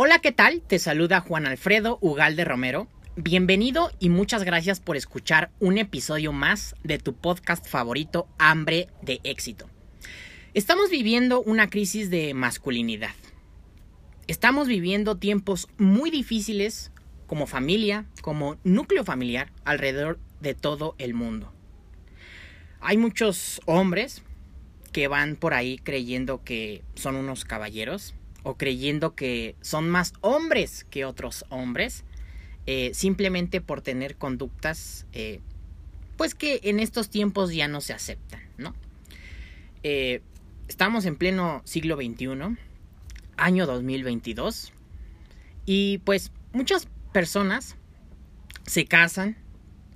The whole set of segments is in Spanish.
Hola, ¿qué tal? Te saluda Juan Alfredo Ugalde Romero. Bienvenido y muchas gracias por escuchar un episodio más de tu podcast favorito, Hambre de Éxito. Estamos viviendo una crisis de masculinidad. Estamos viviendo tiempos muy difíciles como familia, como núcleo familiar alrededor de todo el mundo. Hay muchos hombres que van por ahí creyendo que son unos caballeros o creyendo que son más hombres que otros hombres eh, simplemente por tener conductas eh, pues que en estos tiempos ya no se aceptan, ¿no? Eh, estamos en pleno siglo XXI, año 2022, y pues muchas personas se casan,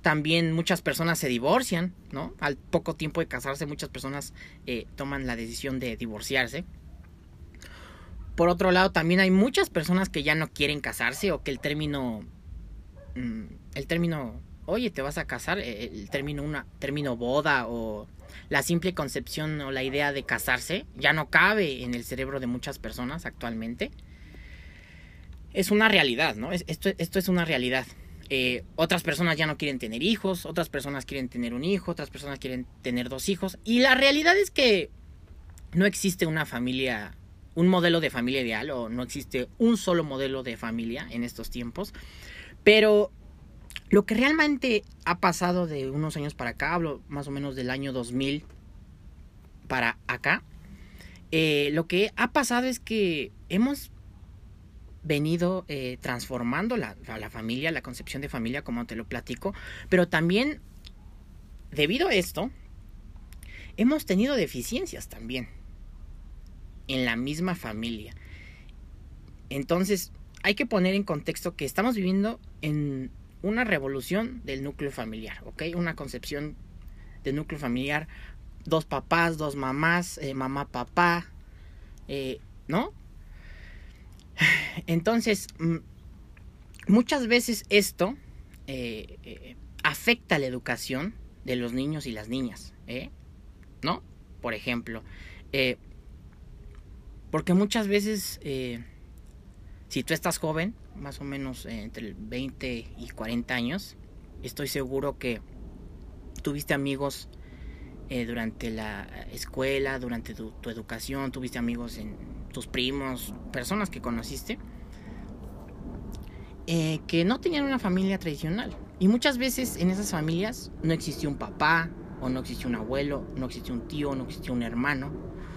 también muchas personas se divorcian, ¿no? Al poco tiempo de casarse muchas personas toman la decisión de divorciarse. Por otro lado, también hay muchas personas que ya no quieren casarse o que el término, mm, el término, oye, te vas a casar, eh, el término una, término boda o la simple concepción o la idea de casarse ya no cabe en el cerebro de muchas personas actualmente. Es una realidad, ¿no? Esto, esto es una realidad. Eh, otras personas ya no quieren tener hijos, otras personas quieren tener un hijo, otras personas quieren tener dos hijos. Y la realidad es que no existe una familia, un modelo de familia ideal o no existe un solo modelo de familia en estos tiempos. Pero lo que realmente ha pasado de unos años para acá, hablo más o menos del año 2000 para acá, eh, lo que ha pasado es que hemos venido eh, transformando la, la, familia, la concepción de familia, como te lo platico, pero también, debido a esto, hemos tenido deficiencias también en la misma familia. Entonces, hay que poner en contexto que estamos viviendo en una revolución del núcleo familiar, ¿ok? Una concepción de núcleo familiar, dos papás, dos mamás, eh, mamá, papá, eh, ¿no? Entonces, mm, muchas veces esto eh, afecta la educación de los niños y las niñas. ¿no? Por ejemplo, porque muchas veces, si tú estás joven, más o menos entre 20 y 40 años, estoy seguro que tuviste amigos durante la escuela, durante tu, educación, tuviste amigos en tus primos, personas que conociste, eh, que no tenían una familia tradicional. Y muchas veces en esas familias no existió un papá, o no existió un abuelo, no existió un tío, no existió un hermano,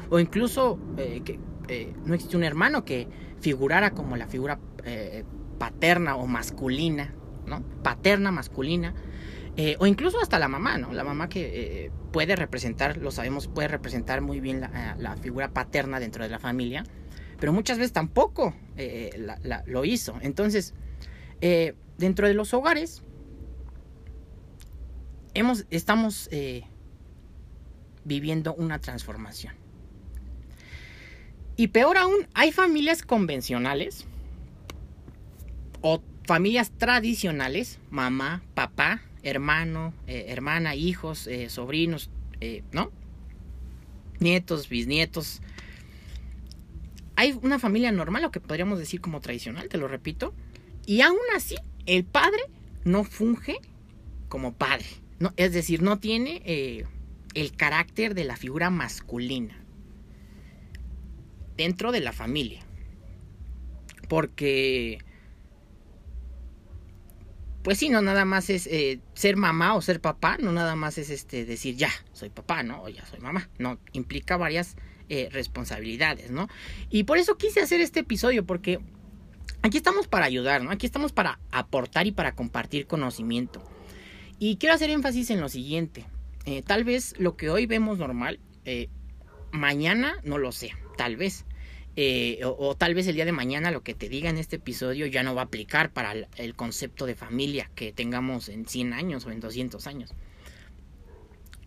o incluso eh, que, eh, no existió un hermano que figurara como la figura paterna o masculina, ¿no? Paterna, masculina, o incluso hasta la mamá, ¿no? La mamá que puede representar, lo sabemos, puede representar muy bien la, figura paterna dentro de la familia, pero muchas veces tampoco lo hizo. Entonces, eh, dentro de los hogares, hemos, estamos eh, viviendo una transformación. Y peor aún, hay familias convencionales o familias tradicionales, mamá, papá, hermano, eh, hermana, hijos, sobrinos, ¿no? Nietos, bisnietos. Hay una familia normal, lo que podríamos decir como tradicional, te lo repito, y aún así, el padre no funge como padre. No, es decir, no tiene eh, el carácter de la figura masculina dentro de la familia. Porque, pues sí, no nada más es eh, ser mamá o ser papá, no nada más es este decir ya, soy papá, ¿no? O ya soy mamá. No, implica varias eh, responsabilidades, ¿no? Y por eso quise hacer este episodio, porque Aquí estamos para ayudar, ¿no? Aquí estamos para aportar y para compartir conocimiento. Y quiero hacer énfasis en lo siguiente. Eh, tal vez lo que hoy vemos normal, mañana no lo sé, tal vez. Eh, o, tal vez el día de mañana lo que te diga en este episodio ya no va a aplicar para el, concepto de familia que tengamos en 100 años o en 200 años.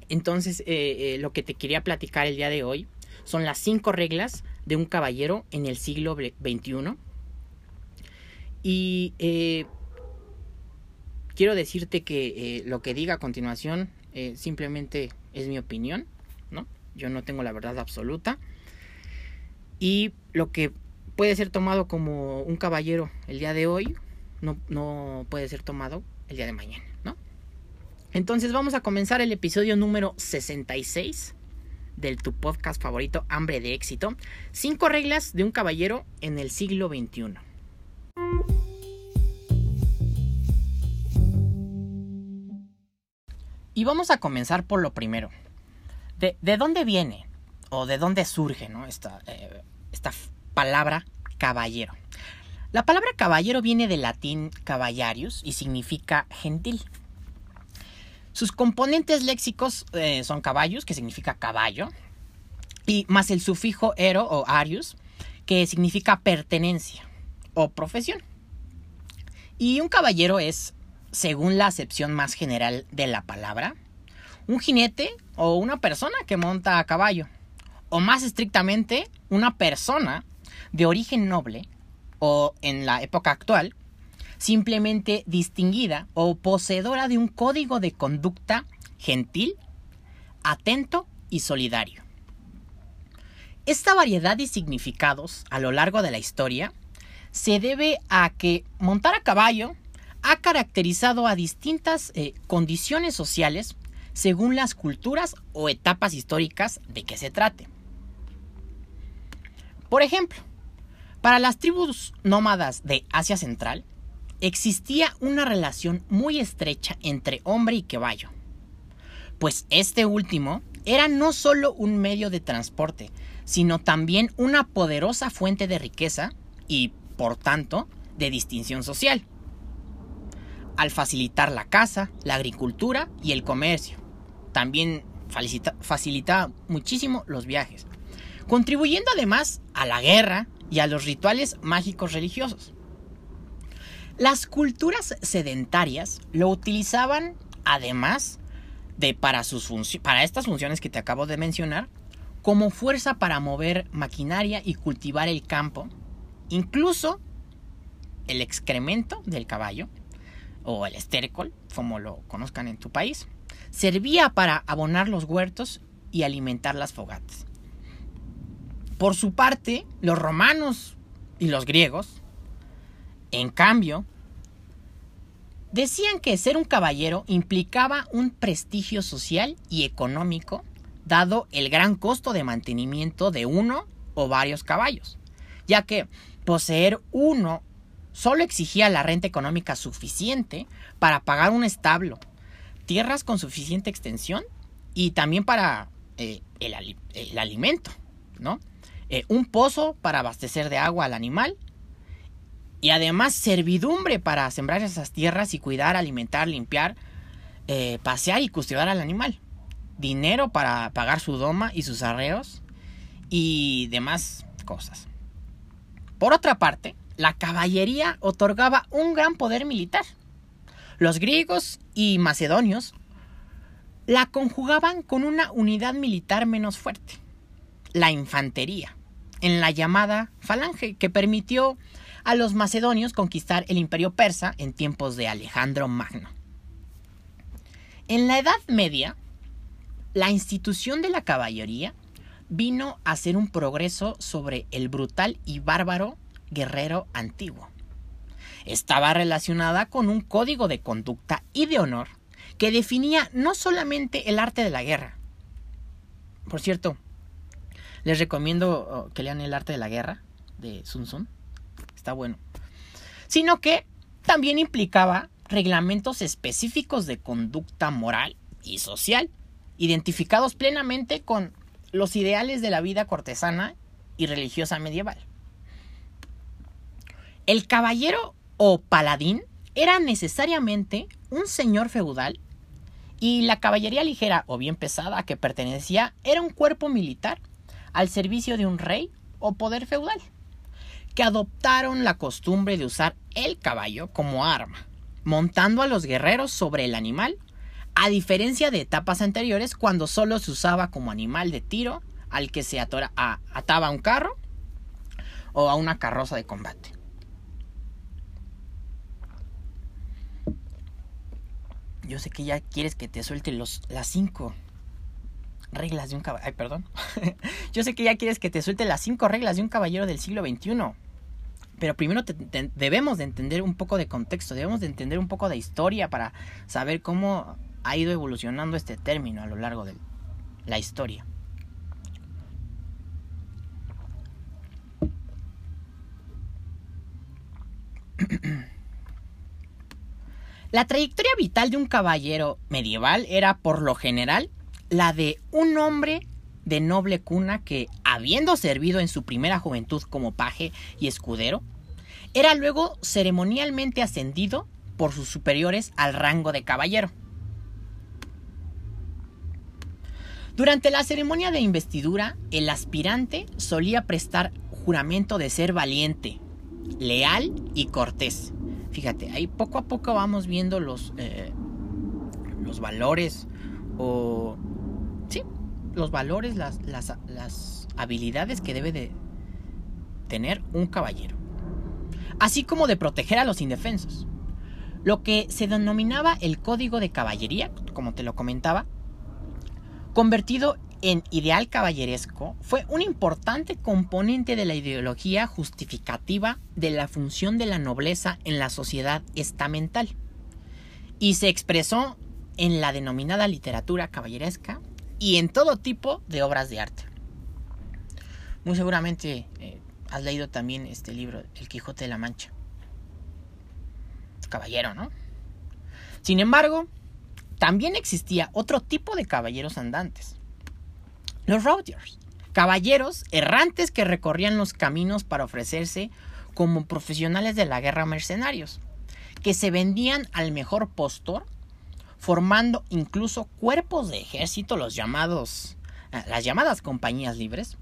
Entonces, lo que te quería platicar el día de hoy son las cinco reglas de un caballero en el siglo XXI y eh, quiero decirte que eh, lo que diga a continuación eh, simplemente es mi opinión, ¿no? Yo no tengo la verdad absoluta. Y lo que puede ser tomado como un caballero el día de hoy, no, no puede ser tomado el día de mañana, ¿no? Entonces vamos a comenzar el episodio número 66 del tu podcast favorito, Hambre de Éxito. Cinco reglas de un caballero en el siglo XXI. Y vamos a comenzar por lo primero. ¿De, dónde viene o de dónde surge ¿no? esta, eh, palabra caballero? La palabra caballero viene del latín caballarius y significa gentil. Sus componentes léxicos eh, son caballos, que significa caballo, y más el sufijo ero o arius, que significa pertenencia o profesión. Y un caballero es, según la acepción más general de la palabra, un jinete o una persona que monta a caballo, o más estrictamente, una persona de origen noble, o en la época actual, simplemente distinguida o poseedora de un código de conducta gentil, atento y solidario. Esta variedad de significados a lo largo de la historia se debe a que montar a caballo ha caracterizado a distintas eh, condiciones sociales según las culturas o etapas históricas de que se trate. Por ejemplo, para las tribus nómadas de Asia Central, existía una relación muy estrecha entre hombre y caballo, pues este último era no solo un medio de transporte, sino también una poderosa fuente de riqueza y, por tanto, de distinción social, al facilitar la caza, la agricultura y el comercio. También facilita, muchísimo los viajes, contribuyendo además a la guerra y a los rituales mágicos religiosos. Las culturas sedentarias lo utilizaban además de para, sus para estas funciones que te acabo de mencionar, como fuerza para mover maquinaria y cultivar el campo, incluso el excremento del caballo, o el estércol, como lo conozcan en tu país, servía para abonar los huertos y alimentar las fogatas. Por su parte, los romanos y los griegos en cambio, decían que ser un caballero implicaba un prestigio social y económico, dado el gran costo de mantenimiento de uno o varios caballos, ya que poseer uno solo exigía la renta económica suficiente para pagar un establo, tierras con suficiente extensión y también para eh, el, alimento, ¿no? Eh, un pozo para abastecer de agua al animal y además servidumbre para sembrar esas tierras y cuidar, alimentar, limpiar, eh, pasear y custodiar al animal. Dinero para pagar su doma y sus arreos y demás cosas. Por otra parte, la caballería otorgaba un gran poder militar. Los griegos y macedonios la conjugaban con una unidad militar menos fuerte, la infantería, en la llamada falange, que permitió a los macedonios conquistar el imperio persa en tiempos de Alejandro Magno. En la Edad Media, la institución de la caballería vino a ser un progreso sobre el brutal y bárbaro guerrero antiguo. Estaba relacionada con un código de conducta y de honor que definía no solamente el arte de la guerra. Por cierto, les recomiendo oh, que lean El arte de la guerra de Sun Tzu está bueno. Sino que también implicaba reglamentos específicos de conducta moral y social, identificados plenamente con los ideales de la vida cortesana y religiosa medieval. El caballero o paladín era necesariamente un señor feudal y la caballería ligera o bien pesada que pertenecía era un cuerpo militar al servicio de un rey o poder feudal que adoptaron la costumbre de usar el caballo como arma, montando a los guerreros sobre el animal, a diferencia de etapas anteriores cuando solo se usaba como animal de tiro al que se ataba a un carro o a una carroza de combate. Yo sé que ya quieres que te suelte los, las cinco reglas de un caballero. Ay, perdón. Yo sé que ya quieres que te suelte las cinco reglas de un caballero del siglo XXI. Pero primero debemos de entender un poco de contexto, debemos de entender un poco de historia para saber cómo ha ido evolucionando este término a lo largo de la historia. La trayectoria vital de un caballero medieval era por lo general la de un hombre de noble cuna que, habiendo servido en su primera juventud como paje y escudero, era luego ceremonialmente ascendido por sus superiores al rango de caballero. Durante la ceremonia de investidura, el aspirante solía prestar juramento de ser valiente, leal y cortés. Fíjate, ahí poco a poco vamos viendo los, eh, los valores o... Los valores, las, las, las habilidades que debe de tener un caballero. Así como de proteger a los indefensos. Lo que se denominaba el código de caballería, como te lo comentaba, convertido en ideal caballeresco, fue un importante componente de la ideología justificativa de la función de la nobleza en la sociedad estamental y se expresó en la denominada literatura caballeresca y en todo tipo de obras de arte. Muy seguramente eh, has leído también este libro, El Quijote de la Mancha. Caballero, ¿no? Sin embargo, también existía otro tipo de caballeros andantes. Los roadiers, caballeros errantes que recorrían los caminos para ofrecerse como profesionales de la guerra mercenarios, que se vendían al mejor postor formando incluso cuerpos de ejército, los llamados, eh, las llamadas compañías libres.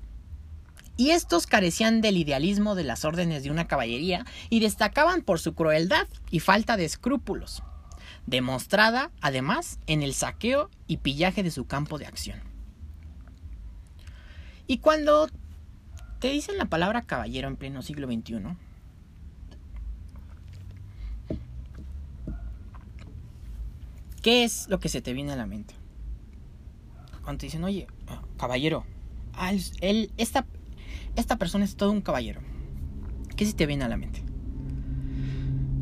Y estos carecían del idealismo de las órdenes de una caballería y destacaban por su crueldad y falta de escrúpulos, demostrada además en el saqueo y pillaje de su campo de acción. Y cuando te dicen la palabra caballero en pleno siglo XXI, ¿Qué es lo que se te viene a la mente? Cuando te dicen, oye, caballero, ah, él, esta, esta persona es todo un caballero. ¿Qué se te viene a la mente?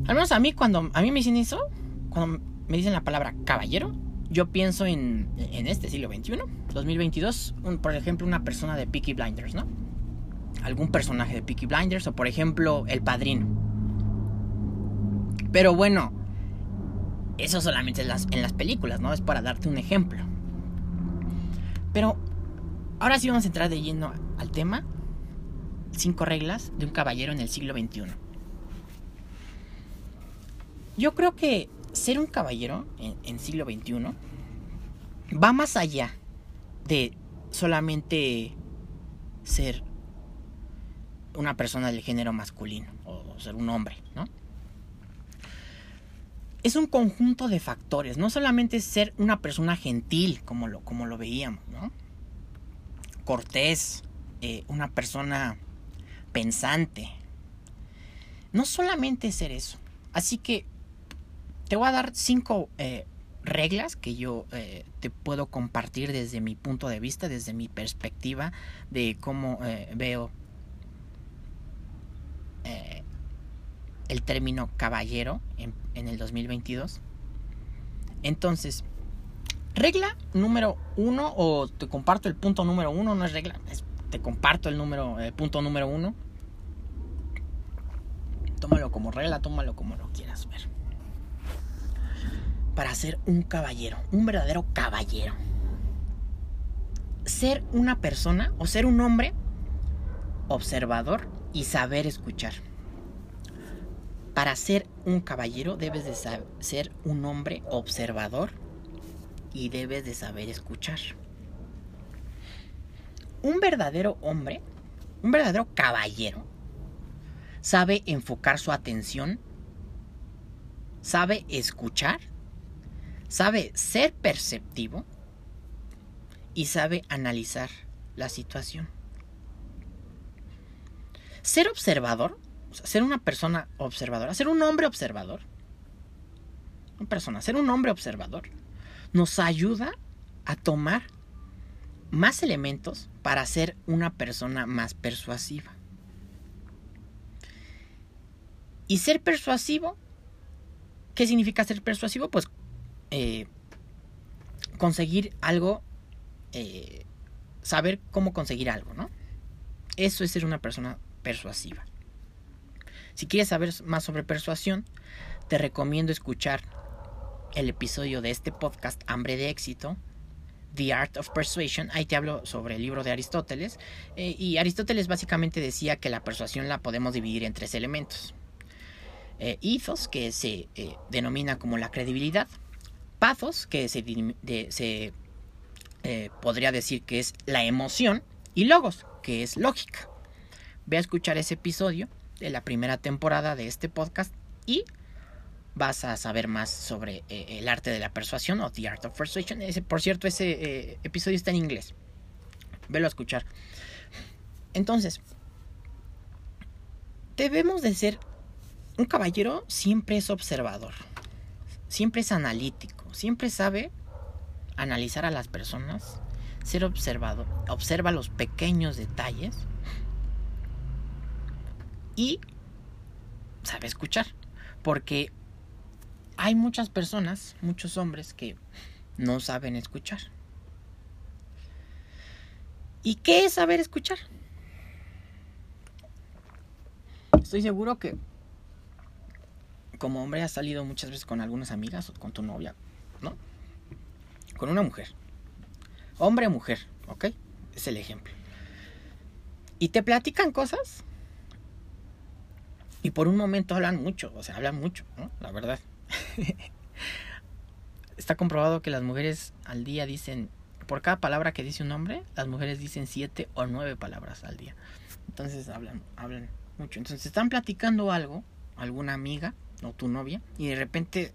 Al menos a mí, cuando a mí me dicen eso, cuando me dicen la palabra caballero, yo pienso en, en este siglo XXI, 2022, por ejemplo, una persona de Peaky Blinders, ¿no? Algún personaje de Peaky Blinders o, por ejemplo, el padrino. Pero bueno, eso solamente en las, en las películas, ¿no? Es para darte un ejemplo. Pero ahora sí vamos a entrar de lleno al tema. Cinco reglas de un caballero en el siglo XXI. Yo creo que ser un caballero en, en siglo XXI va más allá de solamente ser una persona del género masculino o ser un hombre, ¿no? Es un conjunto de factores, no solamente ser una persona gentil, como lo, como lo veíamos, ¿no? Cortés, eh, una persona pensante. No solamente ser eso. Así que te voy a dar cinco eh, reglas que yo eh, te puedo compartir desde mi punto de vista, desde mi perspectiva de cómo veo el término caballero en, el 2022. Entonces, regla número uno, o te comparto el punto número uno, no es regla, te comparto el número, punto número uno. Tómalo como regla, tómalo como lo quieras ver. Para ser un caballero, un verdadero caballero. Ser una persona o ser un hombre observador y saber escuchar. Para ser un caballero debes de ser un hombre observador y debes de saber escuchar. Un verdadero hombre, un verdadero caballero, sabe enfocar su atención, sabe escuchar, sabe ser perceptivo y sabe analizar la situación. Ser observador ser una persona observadora, ser un hombre observador, una persona, ser un hombre observador, nos ayuda a tomar más elementos para ser una persona más persuasiva. Y ser persuasivo, ¿qué significa ser persuasivo? Pues eh, conseguir algo, eh, saber cómo conseguir algo, ¿no? Eso es ser una persona persuasiva. Si quieres saber más sobre persuasión, te recomiendo escuchar el episodio de este podcast Hambre de éxito, The Art of Persuasion. Ahí te hablo sobre el libro de Aristóteles. Eh, y Aristóteles básicamente decía que la persuasión la podemos dividir en tres elementos. Eh, ethos, que se eh, denomina como la credibilidad. Pathos, que se, se podría decir que es la emoción. Y logos, que es lógica. Ve a escuchar ese episodio de la primera temporada de este podcast y vas a saber más sobre eh, el arte de la persuasión o The Art of Persuasion. Ese, por cierto, ese eh, episodio está en inglés. Velo a escuchar. Entonces, debemos de ser... Un caballero siempre es observador, siempre es analítico, siempre sabe analizar a las personas, ser observado, observa los pequeños detalles y sabe escuchar. Porque hay muchas personas, muchos hombres que no saben escuchar. ¿Y qué es saber escuchar? Estoy seguro que como hombre has salido muchas veces con algunas amigas o con tu novia, ¿no? Con una mujer. Hombre mujer, ¿ok? Es el ejemplo. Y te platican cosas. Y por un momento hablan mucho, o sea, hablan mucho, ¿no? La verdad. Está comprobado que las mujeres al día dicen, por cada palabra que dice un hombre, las mujeres dicen siete o nueve palabras al día. Entonces hablan, hablan mucho. Entonces están platicando algo, alguna amiga o tu novia, y de repente,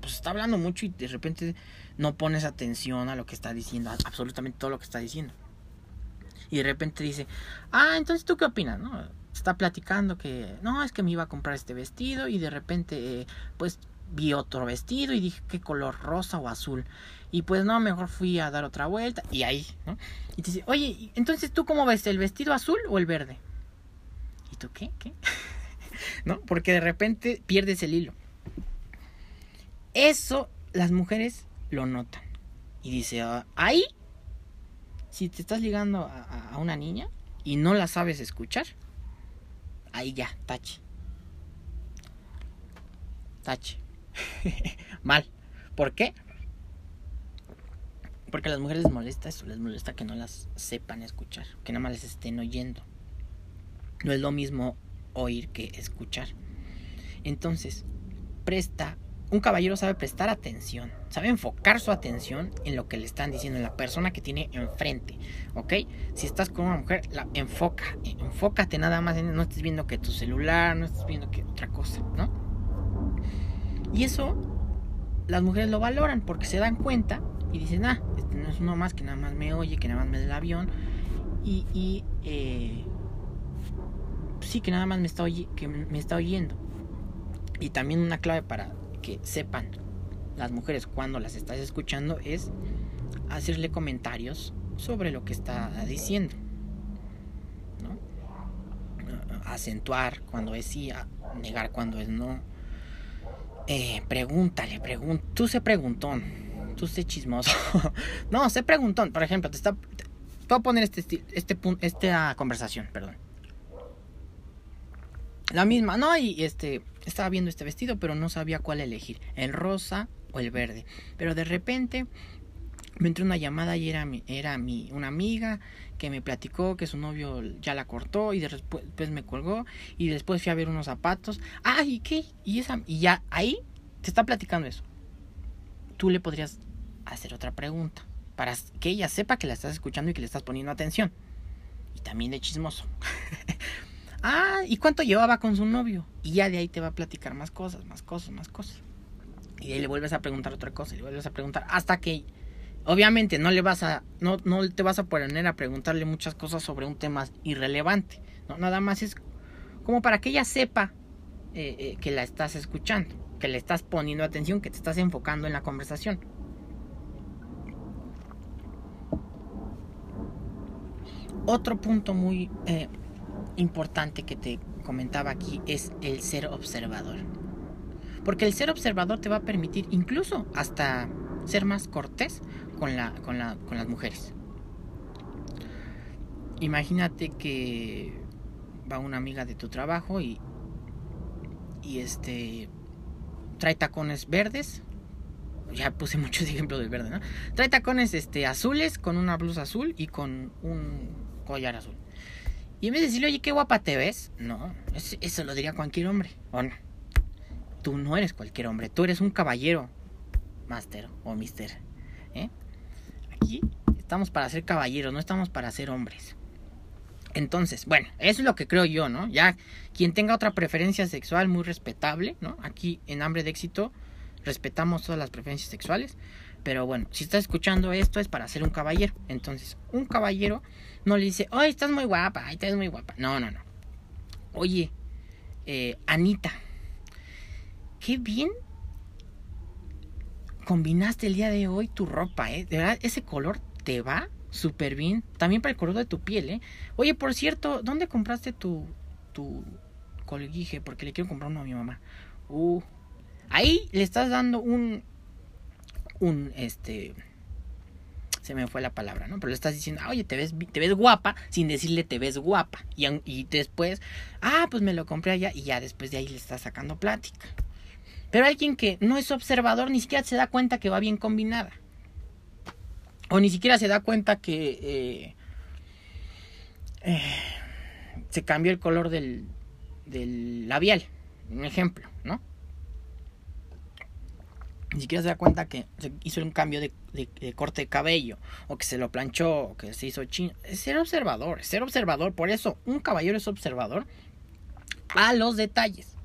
pues está hablando mucho y de repente no pones atención a lo que está diciendo, absolutamente todo lo que está diciendo. Y de repente dice, ah, entonces tú qué opinas, ¿no? Está platicando que, no, es que me iba a comprar este vestido y de repente, pues vi otro vestido y dije qué color rosa o azul. Y pues no, mejor fui a dar otra vuelta y ahí, ¿no? Y te dice, oye, entonces tú cómo ves, el vestido azul o el verde? ¿Y tú qué? ¿Qué? ¿No? Porque de repente pierdes el hilo. Eso las mujeres lo notan. Y dice, ah, ahí, si te estás ligando a una niña y no la sabes escuchar, ahí ya, tache. Tache. Mal. ¿Por qué? Porque a las mujeres les molesta eso, les molesta que no las sepan escuchar, que nada más les estén oyendo. No es lo mismo oír que escuchar. Entonces, presta, un caballero sabe prestar atención, sabe enfocar su atención en lo que le están diciendo, en la persona que tiene enfrente, ¿ok? Si estás con una mujer, la enfoca, enfócate nada más, no estés viendo que tu celular, no estés viendo que otra cosa, ¿no? Y eso las mujeres lo valoran porque se dan cuenta y dicen, ah, este no es uno más que nada más me oye, que nada más me da el avión. Y, y eh, sí, que nada más me está, que me está oyendo. Y también una clave para que sepan las mujeres cuando las estás escuchando es hacerle comentarios sobre lo que está diciendo. ¿no? Acentuar cuando es sí, negar cuando es no eh, pregúntale, pregun tú sé preguntón, tú sé chismoso. no, sé preguntón. Por ejemplo, te está, te, voy a poner este, este, esta conversación, perdón. La misma, no, y este, estaba viendo este vestido, pero no sabía cuál elegir, el rosa o el verde. Pero de repente me entró una llamada y era mi, era mi, una amiga que me platicó que su novio ya la cortó y después me colgó y después fui a ver unos zapatos. Ah, ¿y qué? Y, esa, y ya ahí te está platicando eso. Tú le podrías hacer otra pregunta para que ella sepa que la estás escuchando y que le estás poniendo atención. Y también de chismoso. ah, ¿y cuánto llevaba con su novio? Y ya de ahí te va a platicar más cosas, más cosas, más cosas. Y ahí le vuelves a preguntar otra cosa, y le vuelves a preguntar hasta que Obviamente no le vas a, no, no te vas a poner a preguntarle muchas cosas sobre un tema irrelevante. ¿no? Nada más es como para que ella sepa eh, eh, que la estás escuchando, que le estás poniendo atención, que te estás enfocando en la conversación. Otro punto muy eh, importante que te comentaba aquí es el ser observador. Porque el ser observador te va a permitir incluso hasta ser más cortés con, la, con, la, con las mujeres. Imagínate que va una amiga de tu trabajo y, y este trae tacones verdes. Ya puse muchos ejemplos del verde, ¿no? Trae tacones este, azules con una blusa azul y con un collar azul. Y en vez de decirle, oye, qué guapa te ves, no, eso lo diría cualquier hombre, ¿o no? Tú no eres cualquier hombre, tú eres un caballero, master o mister. ¿eh? Aquí estamos para ser caballeros, no estamos para ser hombres. Entonces, bueno, eso es lo que creo yo, ¿no? Ya quien tenga otra preferencia sexual muy respetable, ¿no? Aquí en Hambre de Éxito respetamos todas las preferencias sexuales, pero bueno, si estás escuchando esto es para ser un caballero. Entonces, un caballero no le dice, ay, estás muy guapa, ay, estás muy guapa. No, no, no. Oye, eh, Anita, qué bien combinaste el día de hoy tu ropa, ¿eh? De verdad, ese color te va súper bien. También para el color de tu piel, ¿eh? Oye, por cierto, ¿dónde compraste tu, tu colguije? Porque le quiero comprar uno a mi mamá. Uh, ahí le estás dando un, un, este, se me fue la palabra, ¿no? Pero le estás diciendo, oye, te ves, te ves guapa, sin decirle te ves guapa. Y, y después, ah, pues me lo compré allá y ya después de ahí le estás sacando plática. Pero alguien que no es observador ni siquiera se da cuenta que va bien combinada. O ni siquiera se da cuenta que eh, eh, se cambió el color del, del labial. Un ejemplo, ¿no? Ni siquiera se da cuenta que se hizo un cambio de, corte de cabello, o que se lo planchó, o que se hizo chino. Es ser observador, es ser observador. Por eso, un caballero es observador a los detalles.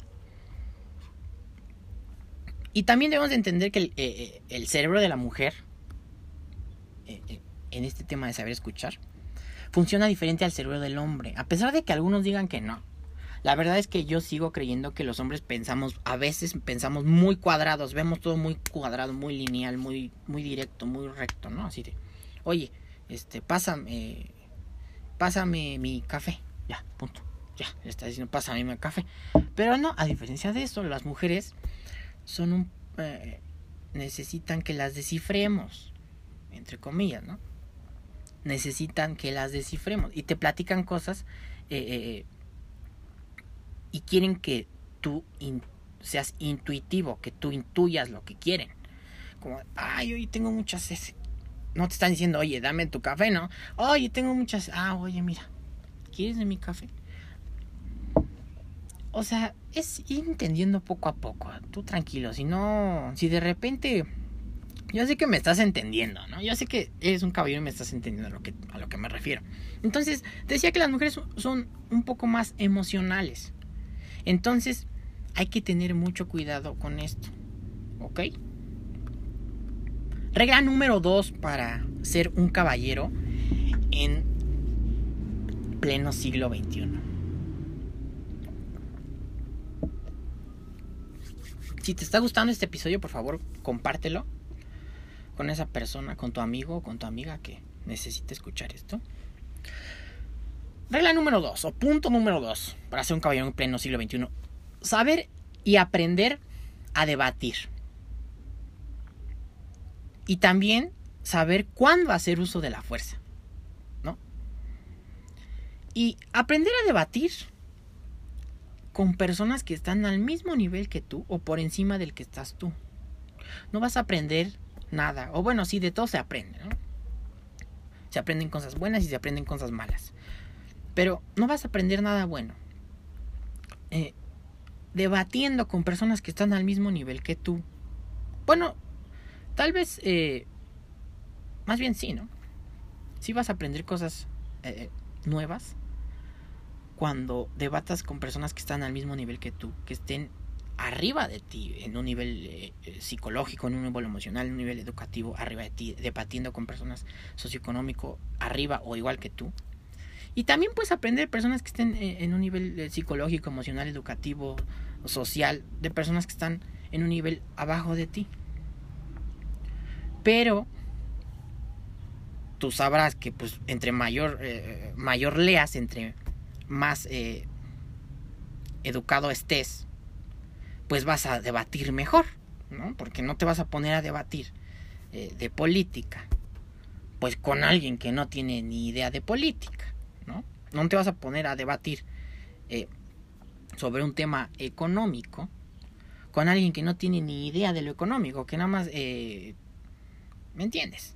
Y también debemos de entender que el, eh, el cerebro de la mujer eh, eh, en este tema de saber escuchar, funciona diferente al cerebro del hombre. A pesar de que algunos digan que no. La verdad es que yo sigo creyendo que los hombres pensamos, a veces pensamos muy cuadrados, vemos todo muy cuadrado, muy lineal, muy, muy directo, muy recto, ¿no? Así de, oye, este, pásame, pásame mi café. Ya, punto. Ya, le está diciendo, pásame mi café. Pero no, a diferencia de eso, las mujeres son un... Eh, necesitan que las descifremos entre comillas, ¿no? Necesitan que las descifremos y te platican cosas eh, eh, eh, y quieren que tú seas intuitivo, que tú intuyas lo que quieren. Como, ay, hoy tengo muchas. No te están diciendo, oye, dame tu café, ¿no? Oye, tengo muchas. Ah, oye, mira, ¿quieres de mi café? O sea, es ir entendiendo poco a poco. Tú tranquilo, si no, si de repente yo sé que me estás entendiendo, ¿no? Yo sé que eres un caballero y me estás entendiendo a lo que me refiero. Entonces, decía que las mujeres son un poco más emocionales. Entonces, hay que tener mucho cuidado con esto. ¿Ok? Regla número dos para ser un caballero en pleno siglo XXI. Si te está gustando este episodio, por favor, compártelo con esa persona, con tu amigo o con tu amiga que necesite escuchar esto. Regla número dos, o punto número dos, para ser un caballero en pleno siglo XXI. Saber y aprender a debatir. Y también saber cuándo hacer uso de la fuerza. ¿No? Y aprender a debatir con personas que están al mismo nivel que tú o por encima del que estás tú. No vas a aprender nada. O bueno, sí, de todo se aprende. Se aprenden cosas buenas y se aprenden cosas malas. Pero no vas a aprender nada bueno. Eh, debatiendo con personas que están al mismo nivel que tú. Bueno, tal vez, eh, más bien sí, ¿no? Sí vas a aprender cosas eh, nuevas cuando debatas con personas que están al mismo nivel que tú, que estén arriba de ti, en un nivel psicológico, en un nivel emocional, en un nivel educativo, arriba de ti, debatiendo con personas socioeconómico arriba o igual que tú. Y también puedes aprender personas que estén eh, en un nivel psicológico, emocional, educativo, social, de personas que están en un nivel abajo de ti. Pero tú sabrás que pues entre mayor, mayor leas, entre más educado estés, pues vas a debatir mejor, ¿no? Porque no te vas a poner a debatir eh, de política, pues con alguien que no tiene ni idea de política, ¿no? No te vas a poner a debatir eh, sobre un tema económico con alguien que no tiene ni idea de lo económico, que nada más... Eh, ¿Me entiendes?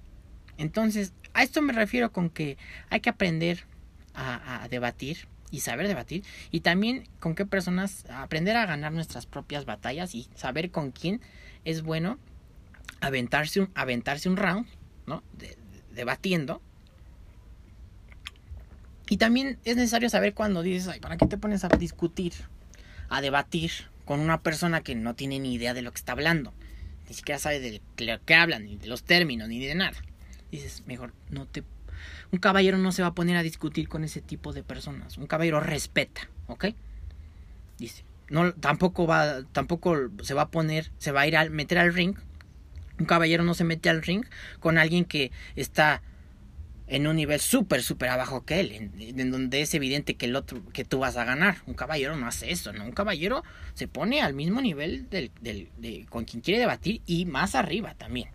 Entonces, a esto me refiero con que hay que aprender a, debatir y saber debatir y también con qué personas aprender a ganar nuestras propias batallas y saber con quién es bueno aventarse un, aventarse un round, ¿no? debatiendo. Y también es necesario saber cuando dices, ay, ¿para qué te pones a discutir, a debatir con una persona que no tiene ni idea de lo que está hablando? Ni siquiera sabe de lo que hablan, ni de los términos, ni de nada dices, mejor no te... Un caballero no se va a poner a discutir con ese tipo de personas. Un caballero respeta, ¿ok? Dice, no, tampoco va, tampoco se va a poner, se va a ir a meter al ring. Un caballero no se mete al ring con alguien que está en un nivel súper, súper abajo que él, en, donde es evidente que el otro, que tú vas a ganar. Un caballero no hace eso, ¿no? Un caballero se pone al mismo nivel del, del, de, con quien quiere debatir y más arriba también.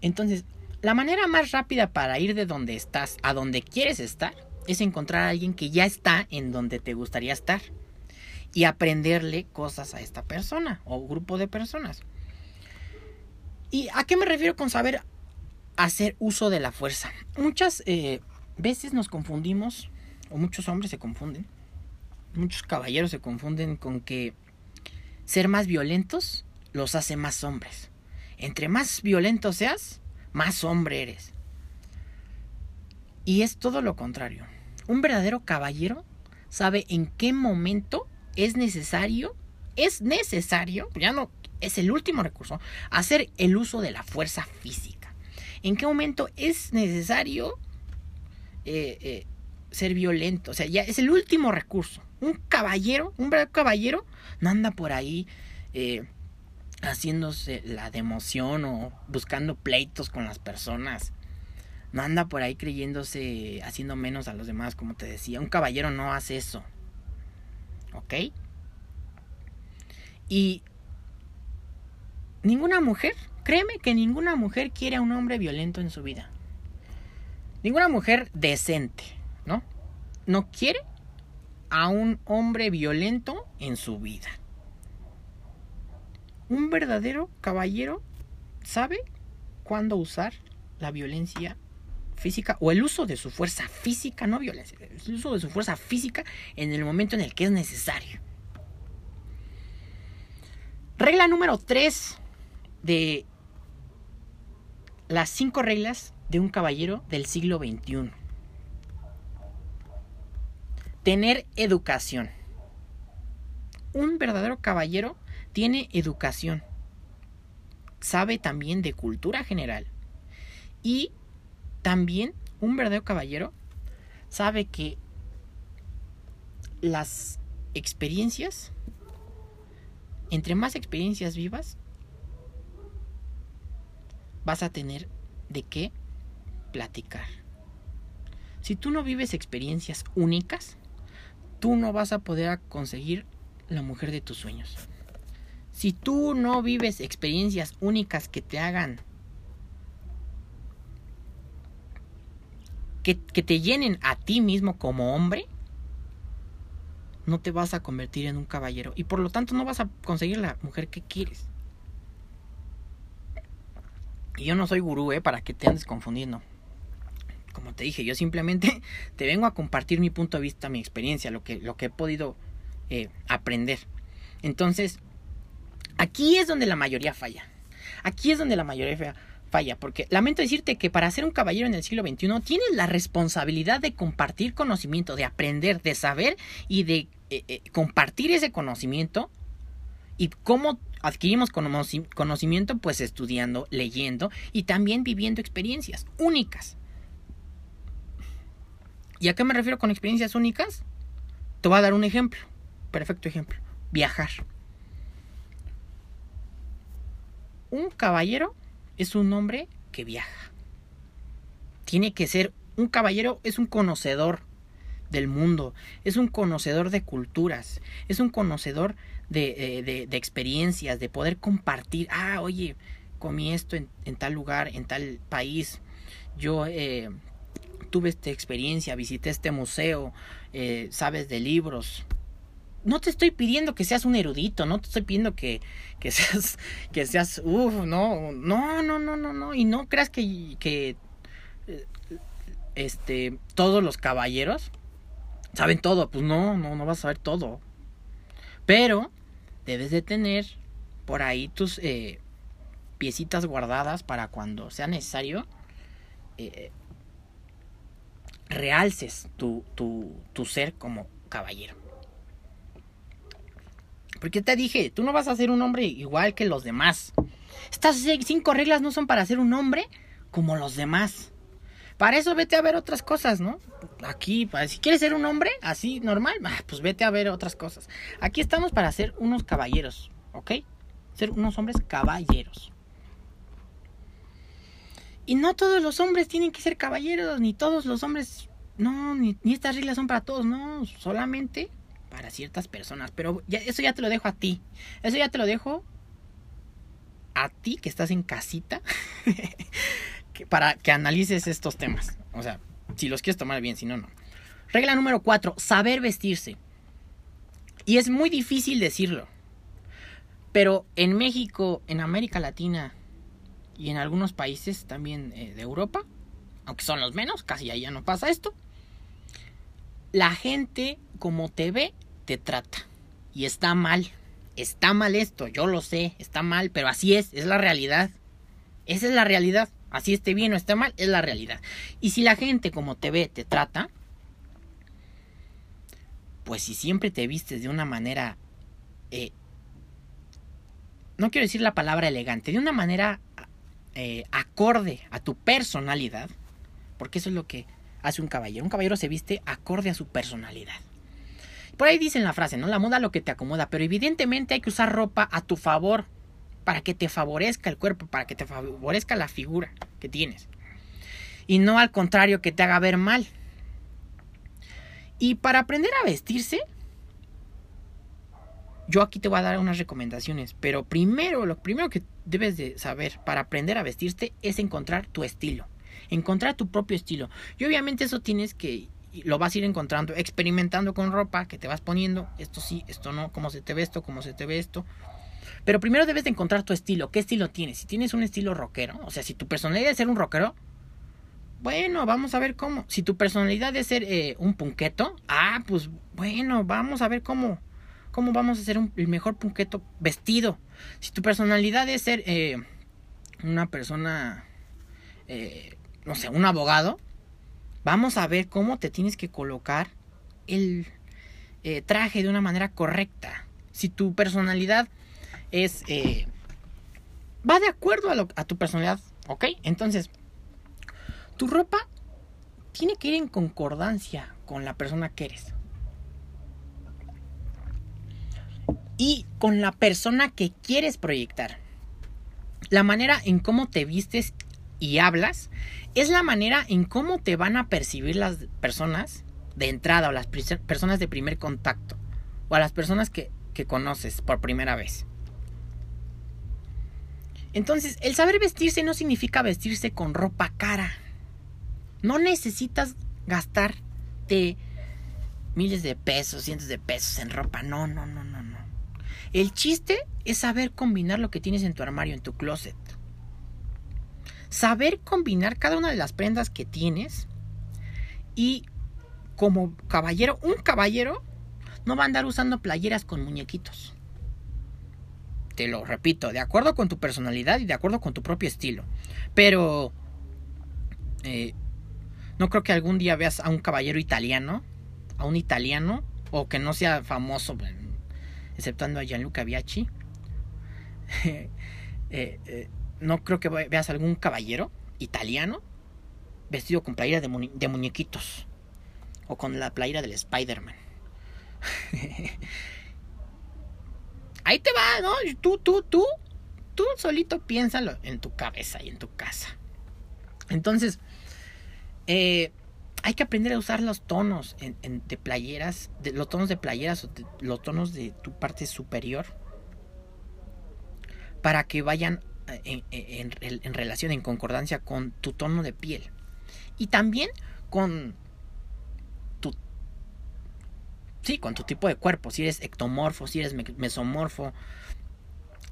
Entonces, la manera más rápida para ir de donde estás a donde quieres estar es encontrar a alguien que ya está en donde te gustaría estar y aprenderle cosas a esta persona o grupo de personas. ¿Y a qué me refiero con saber hacer uso de la fuerza? Muchas eh, veces nos confundimos, o muchos hombres se confunden, muchos caballeros se confunden con que ser más violentos los hace más hombres. Entre más violento seas, más hombre eres. Y es todo lo contrario. Un verdadero caballero sabe en qué momento es necesario, es necesario, ya no, es el último recurso, hacer el uso de la fuerza física. En qué momento es necesario eh, eh, ser violento. O sea, ya es el último recurso. Un caballero, un verdadero caballero, no anda por ahí eh, haciéndose la democión o buscando pleitos con las personas. No anda por ahí creyéndose haciendo menos a los demás, como te decía. Un caballero no hace eso. ¿Ok? Y ninguna mujer, créeme que ninguna mujer quiere a un hombre violento en su vida. Ninguna mujer decente, ¿no? No quiere a un hombre violento en su vida. Un verdadero caballero sabe cuándo usar la violencia física o el uso de su fuerza física, no violencia, el uso de su fuerza física en el momento en el que es necesario. Regla número 3 de las cinco reglas de un caballero del siglo XXI. Tener educación. Un verdadero caballero tiene educación, sabe también de cultura general y también un verdadero caballero sabe que las experiencias, entre más experiencias vivas, vas a tener de qué platicar. Si tú no vives experiencias únicas, tú no vas a poder conseguir la mujer de tus sueños. Si tú no vives experiencias únicas que te hagan, que, te llenen a ti mismo como hombre, no te vas a convertir en un caballero y por lo tanto no vas a conseguir la mujer que quieres. Y yo no soy gurú, ¿eh? Para que te andes confundiendo. Como te dije, yo simplemente te vengo a compartir mi punto de vista, mi experiencia, lo que, lo que he podido eh, aprender. Entonces, Aquí es donde la mayoría falla. Aquí es donde la mayoría falla, porque lamento decirte que para ser un caballero en el siglo XXI tienes la responsabilidad de compartir conocimiento, de aprender, de saber y de eh, eh, compartir ese conocimiento. ¿Y cómo adquirimos conocimiento? Pues estudiando, leyendo y también viviendo experiencias únicas. ¿Y a qué me refiero con experiencias únicas? Te voy a dar un ejemplo, perfecto ejemplo, viajar. un caballero es un hombre que viaja. Tiene que ser un caballero, es un conocedor del mundo, es un conocedor de culturas, es un conocedor de, eh, de, de experiencias, de poder compartir, ah, oye, comí esto en, en tal lugar, en tal país, yo eh, tuve esta experiencia, visité este museo, eh, sabes de libros. No te estoy pidiendo que seas un erudito, no te estoy pidiendo que, que seas, que seas, uff, no, no, no, no, no, no, y no creas que, que eh, este, todos los caballeros saben todo, pues no, no, no vas a saber todo. Pero debes de tener por ahí tus eh, piecitas guardadas para cuando sea necesario eh, realces tu, tu, tu ser como caballero. Porque te dije, tú no vas a ser un hombre igual que los demás. Estas cinco reglas no son para ser un hombre como los demás. Para eso vete a ver otras cosas, ¿no? Aquí, si quieres ser un hombre así normal, ah, pues vete a ver otras cosas. Aquí estamos para ser unos caballeros, ¿ok? Ser unos hombres caballeros. Y no todos los hombres tienen que ser caballeros, ni todos los hombres, no, ni, estas reglas son para todos, no, solamente para ciertas personas. Pero eso ya te lo dejo a ti. Eso ya te lo dejo a ti que estás en casita para que analices estos temas. O sea, si los quieres tomar bien, si no, no. Regla número cuatro, saber vestirse. Y es muy difícil decirlo. Pero en México, en América Latina, y en algunos países también eh, de Europa, aunque son los menos, casi allá no pasa esto, la gente como te ve, te trata. Y está mal. Está mal esto, yo lo sé, está mal, pero así es, es la realidad. Esa es la realidad. Así esté bien o esté mal, es la realidad. Y si la gente como te ve, te trata, pues si siempre te vistes de una manera, eh, no quiero decir la palabra elegante, de una manera eh, acorde a tu personalidad, porque eso es lo que hace un caballero. Un caballero se viste acorde a su personalidad. Por ahí dicen la frase, ¿no? La moda lo que te acomoda, pero evidentemente hay que usar ropa a tu favor, para que te favorezca el cuerpo, para que te favorezca la figura que tienes. Y no al contrario que te haga ver mal. Y para aprender a vestirse, yo aquí te voy a dar unas recomendaciones, pero primero, lo primero que debes de saber para aprender a vestirte es encontrar tu estilo, encontrar tu propio estilo. Y obviamente eso tienes que lo vas a ir encontrando, experimentando con ropa que te vas poniendo, esto sí, esto no, cómo se te ve esto, cómo se te ve esto. Pero primero debes de encontrar tu estilo, qué estilo tienes. Si tienes un estilo rockero, o sea, si tu personalidad es ser un rockero, bueno, vamos a ver cómo. Si tu personalidad es ser eh, un punqueto, ah, pues bueno, vamos a ver cómo ¿Cómo vamos a hacer el mejor punqueto vestido? Si tu personalidad es ser eh, una persona, eh, no sé, un abogado, vamos a ver cómo te tienes que colocar el traje de una manera correcta. Si tu personalidad es... va de acuerdo a, tu personalidad, ¿ok? Entonces, tu ropa tiene que ir en concordancia con la persona que eres. y con la persona que quieres proyectar. La manera en cómo te vistes y hablas es la manera en cómo te van a percibir las personas de entrada o las personas de primer contacto o a las personas que conoces por primera vez. Entonces, el saber vestirse no significa vestirse con ropa cara. No necesitas gastarte miles de pesos, cientos de pesos en ropa. No, no, no, no, no. El chiste es saber combinar lo que tienes en tu armario, en tu closet. Saber combinar cada una de las prendas que tienes. Y como caballero, un caballero no va a andar usando playeras con muñequitos. Te lo repito, de acuerdo con tu personalidad y de acuerdo con tu propio estilo. Pero eh, no creo que algún día veas a un caballero italiano, a un italiano, o que no sea famoso exceptuando a Gianluca Biachi. Eh, eh, no creo que veas algún caballero italiano vestido con playera de, muñequitos o con la playera del Spider-Man. Ahí te va, ¿no? Tú, tú, tú, tú solito piénsalo en tu cabeza y en tu casa. Entonces, eh, hay que aprender a usar los tonos de playeras, de, los tonos de playeras o los tonos de tu parte superior para que vayan eh, en, en, relación, en concordancia con tu tono de piel. Y también con tu... Sí, con tu tipo de cuerpo, si eres ectomorfo, si eres mesomorfo,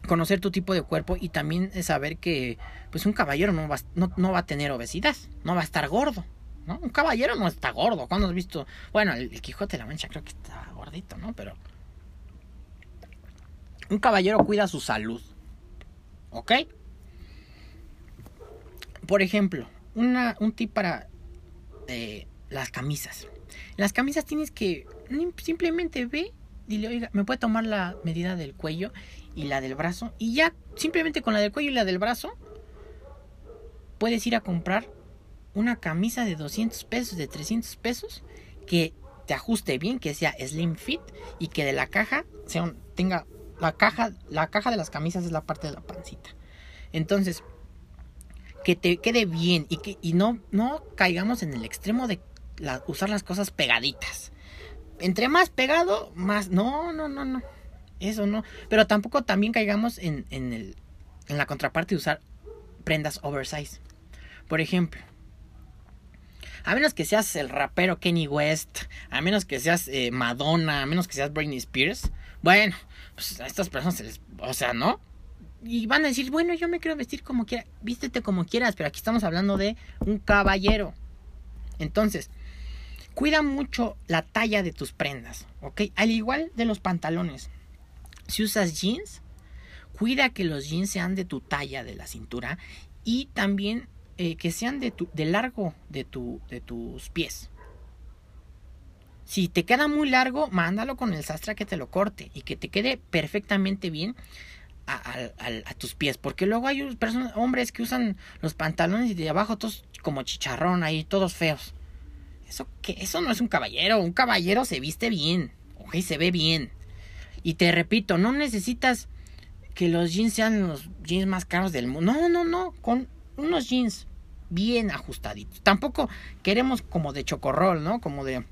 conocer tu tipo de cuerpo y también saber que pues un caballero no va, no, va a tener obesidad, no va a estar gordo. ¿no? Un caballero no está gordo. ¿Cuándo has visto? Bueno, el, Quijote de la Mancha creo que está gordito, ¿no? Pero un caballero cuida su salud. ¿Ok? Por ejemplo, una, un tip para eh, las camisas. Las camisas tienes que simplemente ve, dile, oiga, ¿me puede tomar la medida del cuello? y la del brazo. Y ya simplemente con la del cuello y la del brazo puedes ir a comprar una camisa de 200 pesos, de 300 pesos, que te ajuste bien, que sea slim fit y que de la caja sea tenga la caja, la caja de las camisas es la parte de la pancita. Entonces, que te quede bien y que y no no caigamos en el extremo de usar las cosas pegaditas. Entre más pegado, más no, no, no, no. Eso no. Pero tampoco también caigamos en, en, el, en la contraparte de usar prendas oversize. Por ejemplo, a menos que seas el rapero Kenny West, a menos que seas eh, Madonna, a menos que seas Britney Spears, bueno, pues a estas personas se les. O sea, ¿no? Y van a decir, bueno, yo me quiero vestir como quiera, vístete como quieras, pero aquí estamos hablando de un caballero. Entonces, cuida mucho la talla de tus prendas, ¿ok? Al igual de los pantalones. Si usas jeans, cuida que los jeans sean de tu talla de la cintura y también eh, que sean de, largo de, tu, de tus pies. Si te queda muy largo, mándalo con el sastre que te lo corte y que te quede perfectamente bien a, tus pies. Porque luego hay hombres que usan los pantalones y de abajo todos como chicharrón ahí, todos feos. Eso, que, eso no es un caballero. Un caballero se viste bien. Ok, se ve bien. Y te repito, no necesitas que los jeans sean los jeans más caros del mundo. No, no, no. Con unos jeans bien ajustaditos. Tampoco queremos como de chocorrol, ¿no? Como de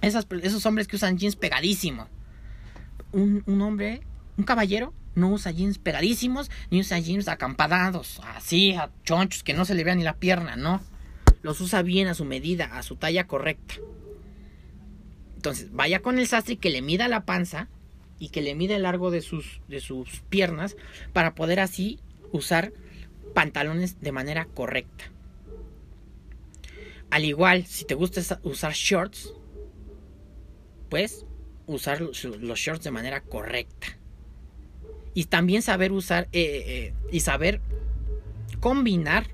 esas, esos hombres que usan jeans pegadísimos. Un, un hombre, un caballero, no usa jeans pegadísimos ni usa jeans acampadados, así, a chonchos, que no se le vea ni la pierna, no. Los usa bien a su medida, a su talla correcta. Entonces, vaya con el sastre que le mida la panza y que le mide el largo de sus, de sus piernas para poder así usar pantalones de manera correcta. Al igual, si te gusta usar shorts, pues usar los shorts de manera correcta. Y también saber usar eh, eh, y saber combinar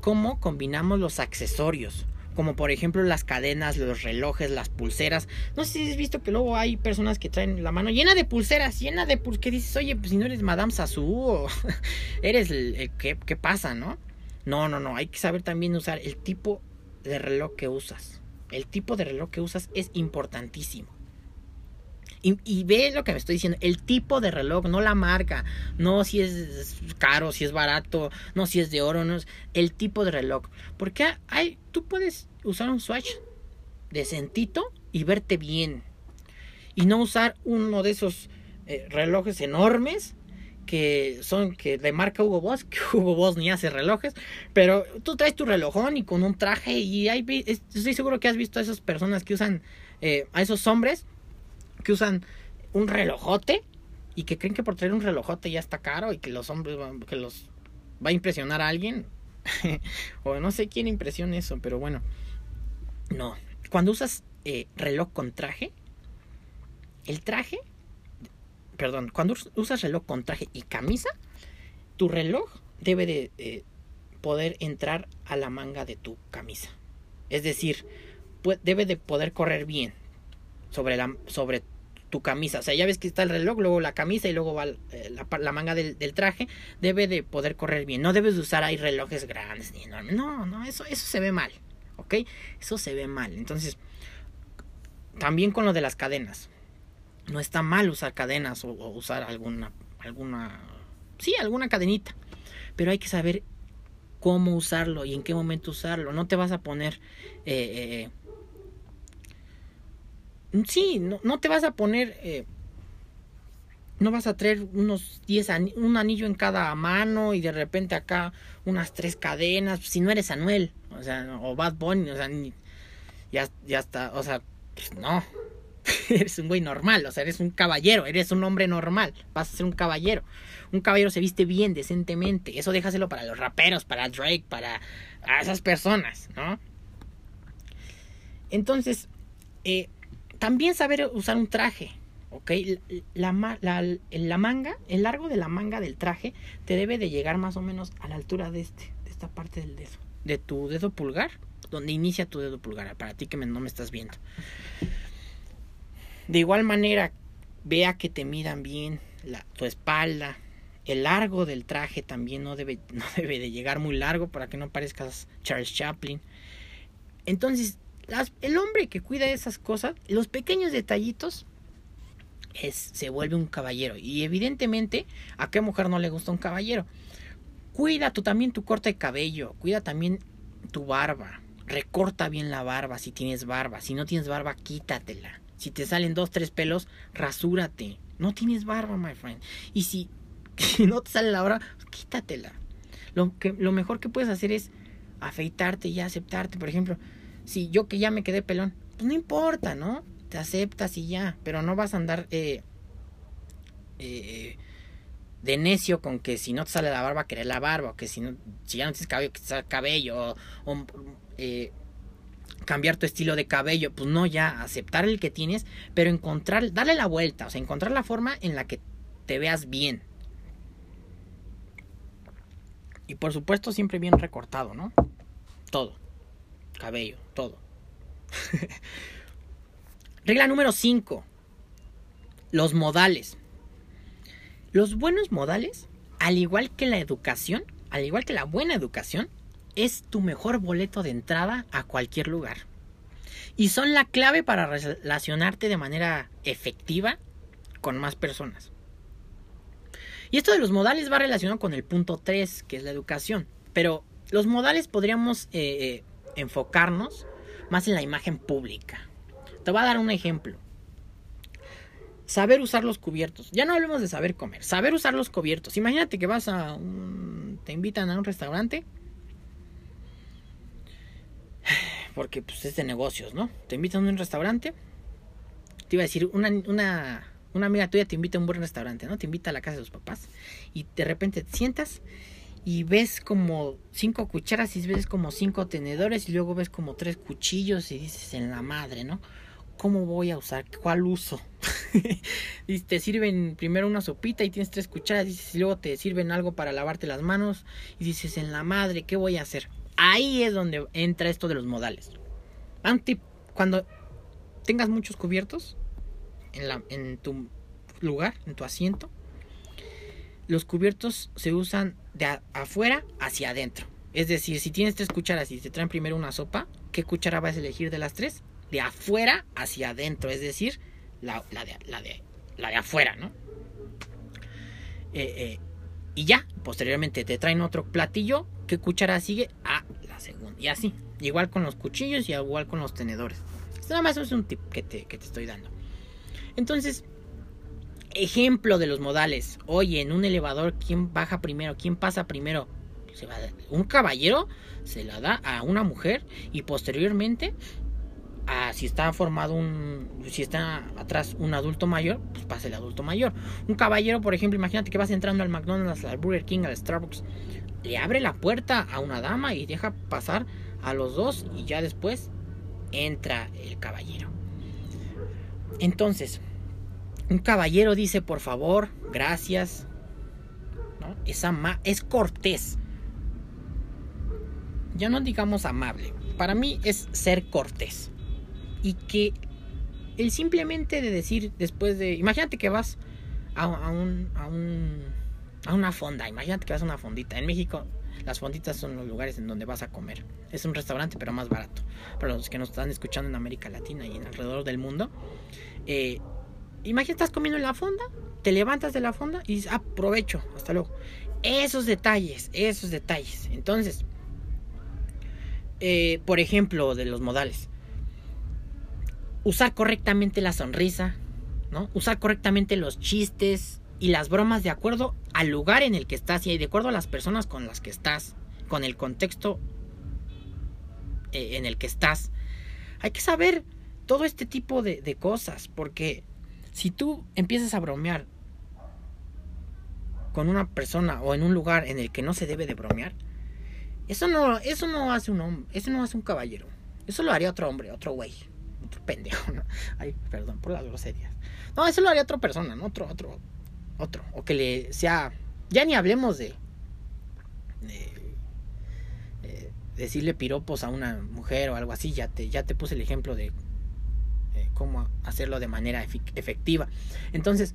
cómo combinamos los accesorios como por ejemplo las cadenas, los relojes, las pulseras. No sé si has visto que luego hay personas que traen la mano llena de pulseras, llena de pulseras, que dices, oye, pues si no eres Madame Sassou eres el, ¿qué, ¿qué pasa, no? No, no, no, hay que saber también usar el tipo de reloj que usas. El tipo de reloj que usas es importantísimo. Y, ve lo que me estoy diciendo, el tipo de reloj, no la marca, no si es caro, si es barato, no si es de oro, no es el tipo de reloj. Porque hay, tú puedes usar un Swatch decentito y verte bien. Y no usar uno de esos eh, relojes enormes que son que de marca Hugo Boss, que Hugo Boss ni hace relojes, pero tú traes tu relojón y con un traje y hay, estoy seguro que has visto a esas personas que usan, eh, a esos hombres que usan un relojote y que creen que por traer un relojote ya está caro y que los hombres que los va a impresionar a alguien. O no sé quién impresiona eso pero bueno. No. Cuando usas eh, reloj con traje el traje perdón cuando usas reloj con traje y camisa tu reloj debe de eh, poder entrar a la manga de tu camisa. Es decir debe de poder correr bien sobre la sobre tu camisa. O sea, ya ves que está el reloj, luego la camisa y luego va eh, la, manga del, traje. Debe de poder correr bien. No debes de usar ahí relojes grandes ni enormes. No, no, eso, eso se ve mal. ¿Ok? Eso se ve mal. Entonces, también con lo de las cadenas. No está mal usar cadenas o, usar alguna, alguna, sí, alguna cadenita. Pero hay que saber cómo usarlo y en qué momento usarlo. No te vas a poner... Eh, eh, sí, no, no, te vas a poner... Eh, no vas a traer unos 10 un anillo en cada mano y de repente acá unas tres cadenas, si no eres Anuel, o sea, o Bad Bunny, o sea, ya, ya está, o sea, pues no, eres un güey normal, o sea, eres un caballero, eres un hombre normal, vas a ser un caballero. Un caballero se viste bien, decentemente. Eso déjaselo para los raperos, para Drake, para esas personas, ¿no? Entonces, eh, también saber usar un traje, ¿ok? La, la, la, manga, el largo de la manga del traje te debe de llegar más o menos a la altura de este, de esta parte del dedo, de tu dedo pulgar, donde inicia tu dedo pulgar, para ti que no me estás viendo. De igual manera, vea que te midan bien la, tu espalda. El largo del traje también no debe, no debe de llegar muy largo para que no parezcas Charles Chaplin. Entonces, el hombre que cuida esas cosas, los pequeños detallitos, es, se vuelve un caballero. Y evidentemente, ¿a qué mujer no le gusta un caballero? Cuida tú también tu corte de cabello, cuida también tu barba. Recorta bien la barba si tienes barba. Si no tienes barba, quítatela. Si te salen dos, tres pelos, rasúrate. No tienes barba, my friend. Y si, no te sale la barba, quítatela. Lo, que, lo mejor que puedes hacer es afeitarte y aceptarte. Por ejemplo, si yo que ya me quedé pelón, pues no importa, ¿no? Te aceptas y ya. Pero no vas a andar eh, eh, de necio con que si no te sale la barba, querer la barba. O que si, no, si ya no tienes cabello, que te cabello. O, eh, cambiar tu estilo de cabello, pues no ya aceptar el que tienes, pero encontrar, darle la vuelta, o sea, encontrar la forma en la que te veas bien. Y por supuesto siempre bien recortado, ¿no? Todo. Cabello, todo. Regla número 5. Los modales. Los buenos modales, al igual que la educación, al igual que la buena educación, es tu mejor boleto de entrada a cualquier lugar. Y son la clave para relacionarte de manera efectiva con más personas. Y esto de los modales va relacionado con el punto 3, que es la educación. Pero los modales podríamos eh, eh, enfocarnos más en la imagen pública. Te voy a dar un ejemplo. Saber usar los cubiertos. Ya no hablemos de saber comer. Saber usar los cubiertos. Imagínate que vas a un... te invitan a un restaurante porque pues es de negocios, ¿no? Te invitan a un restaurante. Te iba a decir, una, una, una amiga tuya te invita a un buen restaurante, ¿no? Te invita a la casa de sus papás y de repente te sientas y ves como cinco cucharas y ves como cinco tenedores y luego ves como tres cuchillos y dices en la madre, ¿no? ¿Cómo voy a usar? ¿Cuál uso? y te sirven primero una sopita y tienes tres cucharas y luego te sirven algo para lavarte las manos y dices en la madre, ¿qué voy a hacer? Ahí es donde entra esto de los modales. cuando tengas muchos cubiertos en tu lugar, en tu asiento, los cubiertos se usan de afuera hacia adentro. Es decir, si tienes tres cucharas y te traen primero una sopa, ¿qué cuchara vas a elegir de las tres? De afuera hacia adentro, es decir, la, la, de, la, de, la de afuera, ¿no? Eh, eh, y ya, posteriormente te traen otro platillo. ¿Qué cuchara sigue? Ah, la segunda. Y así. Igual con los cuchillos y igual con los tenedores. Esto nada más es un tip que te, que te estoy dando. Entonces, ejemplo de los modales. Oye, en un elevador, ¿quién baja primero? ¿Quién pasa primero? Se va un caballero se la da a una mujer y posteriormente si está formado un, si está atrás un adulto mayor, pues pasa el adulto mayor. Un caballero, por ejemplo, imagínate que vas entrando al McDonald's, al Burger King, al Starbucks, le abre la puerta a una dama y deja pasar a los dos y ya después entra el caballero. Entonces, un caballero dice por favor, gracias, ¿no? Es, ama es cortés. Ya no digamos amable. Para mí es ser cortés y que el simplemente de decir después de, imagínate que vas a, un, a, un, a una fonda, imagínate que vas a una fondita. En México las fonditas son los lugares en donde vas a comer. Es un restaurante pero más barato. Para los que nos están escuchando en América Latina y en alrededor del mundo. Eh, imagínate estás comiendo en la fonda, te levantas de la fonda y dices, aprovecho, hasta luego. Esos detalles, esos detalles. Entonces, eh, por ejemplo, de los modales. Usar correctamente la sonrisa, ¿no? Usar correctamente los chistes y las bromas de acuerdo al lugar en el que estás y de acuerdo a las personas con las que estás, con el contexto eh, en el que estás. Hay que saber todo este tipo de cosas, porque si tú empiezas a bromear con una persona o en un lugar en el que no se debe de bromear, eso no, eso no hace un hombre, eso no hace un caballero. Eso lo haría otro hombre, otro güey, otro pendejo, ¿no? Ay, perdón por las groserías. No, eso lo haría otra persona, ¿no? Otro, otro, otro. O que le sea. Ya ni hablemos de. de eh, decirle piropos a una mujer o algo así. Ya te, ya te puse el ejemplo de cómo hacerlo de manera efectiva. Entonces,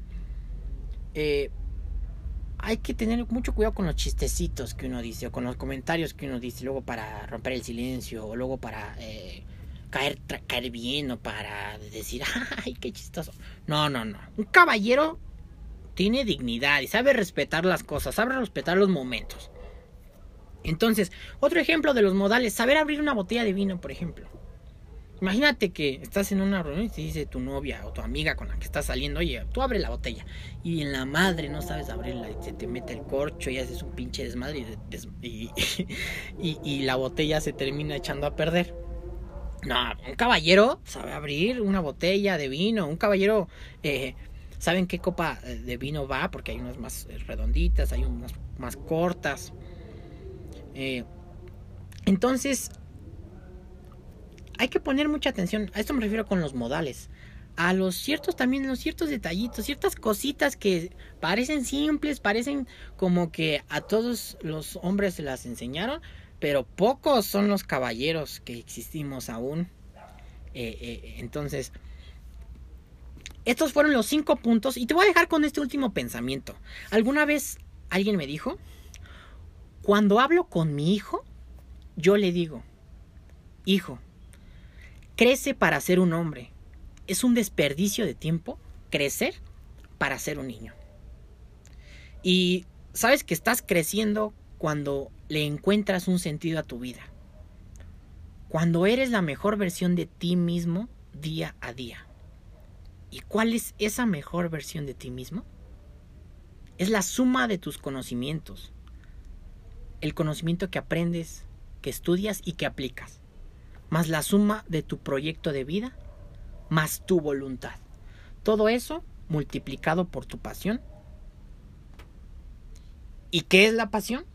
eh, hay que tener mucho cuidado con los chistecitos que uno dice o con los comentarios que uno dice luego para romper el silencio o luego para eh, caer, caer bien o para decir, ay, qué chistoso. No, no, no. Un caballero tiene dignidad y sabe respetar las cosas, sabe respetar los momentos. Entonces, otro ejemplo de los modales, saber abrir una botella de vino, por ejemplo. Imagínate que estás en una reunión y te dice tu novia o tu amiga con la que estás saliendo, oye, tú abre la botella. Y en la madre no sabes abrirla y se te mete el corcho y haces un pinche desmadre y, y, la botella se termina echando a perder. No, un caballero sabe abrir una botella de vino. Un caballero eh, sabe en qué copa de vino va, porque hay unas más redonditas, hay unas más cortas. Eh, entonces, hay que poner mucha atención. A esto me refiero con los modales. A los ciertos también, los ciertos detallitos, ciertas cositas que parecen simples, parecen como que a todos los hombres se las enseñaron, pero pocos son los caballeros que existimos aún. Eh, eh, entonces, estos fueron los cinco puntos y te voy a dejar con este último pensamiento. ¿Alguna vez alguien me dijo, cuando hablo con mi hijo, yo le digo, hijo, crece para ser un hombre. Es un desperdicio de tiempo crecer para ser un niño. Y sabes que estás creciendo cuando le encuentras un sentido a tu vida. Cuando eres la mejor versión de ti mismo día a día. ¿Y cuál es esa mejor versión de ti mismo? Es la suma de tus conocimientos. El conocimiento que aprendes, que estudias y que aplicas más la suma de tu proyecto de vida, más tu voluntad. Todo eso multiplicado por tu pasión. ¿Y qué es la pasión?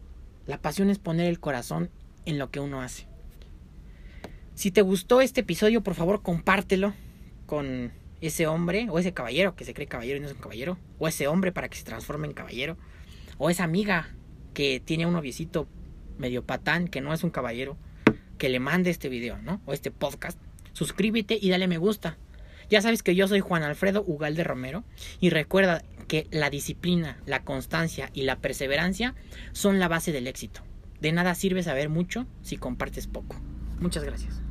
La pasión es poner el corazón en lo que uno hace. Si te gustó este episodio, por favor compártelo con ese hombre o ese caballero que se cree caballero y no es un caballero, o ese hombre para que se transforme en caballero, o esa amiga que tiene un noviecito medio patán que no es un caballero que le mande este video, ¿no? O este podcast. Suscríbete y dale me gusta. Ya sabes que yo soy Juan Alfredo Ugalde Romero y recuerda que la disciplina, la constancia y la perseverancia son la base del éxito. De nada sirve saber mucho si compartes poco. Muchas gracias.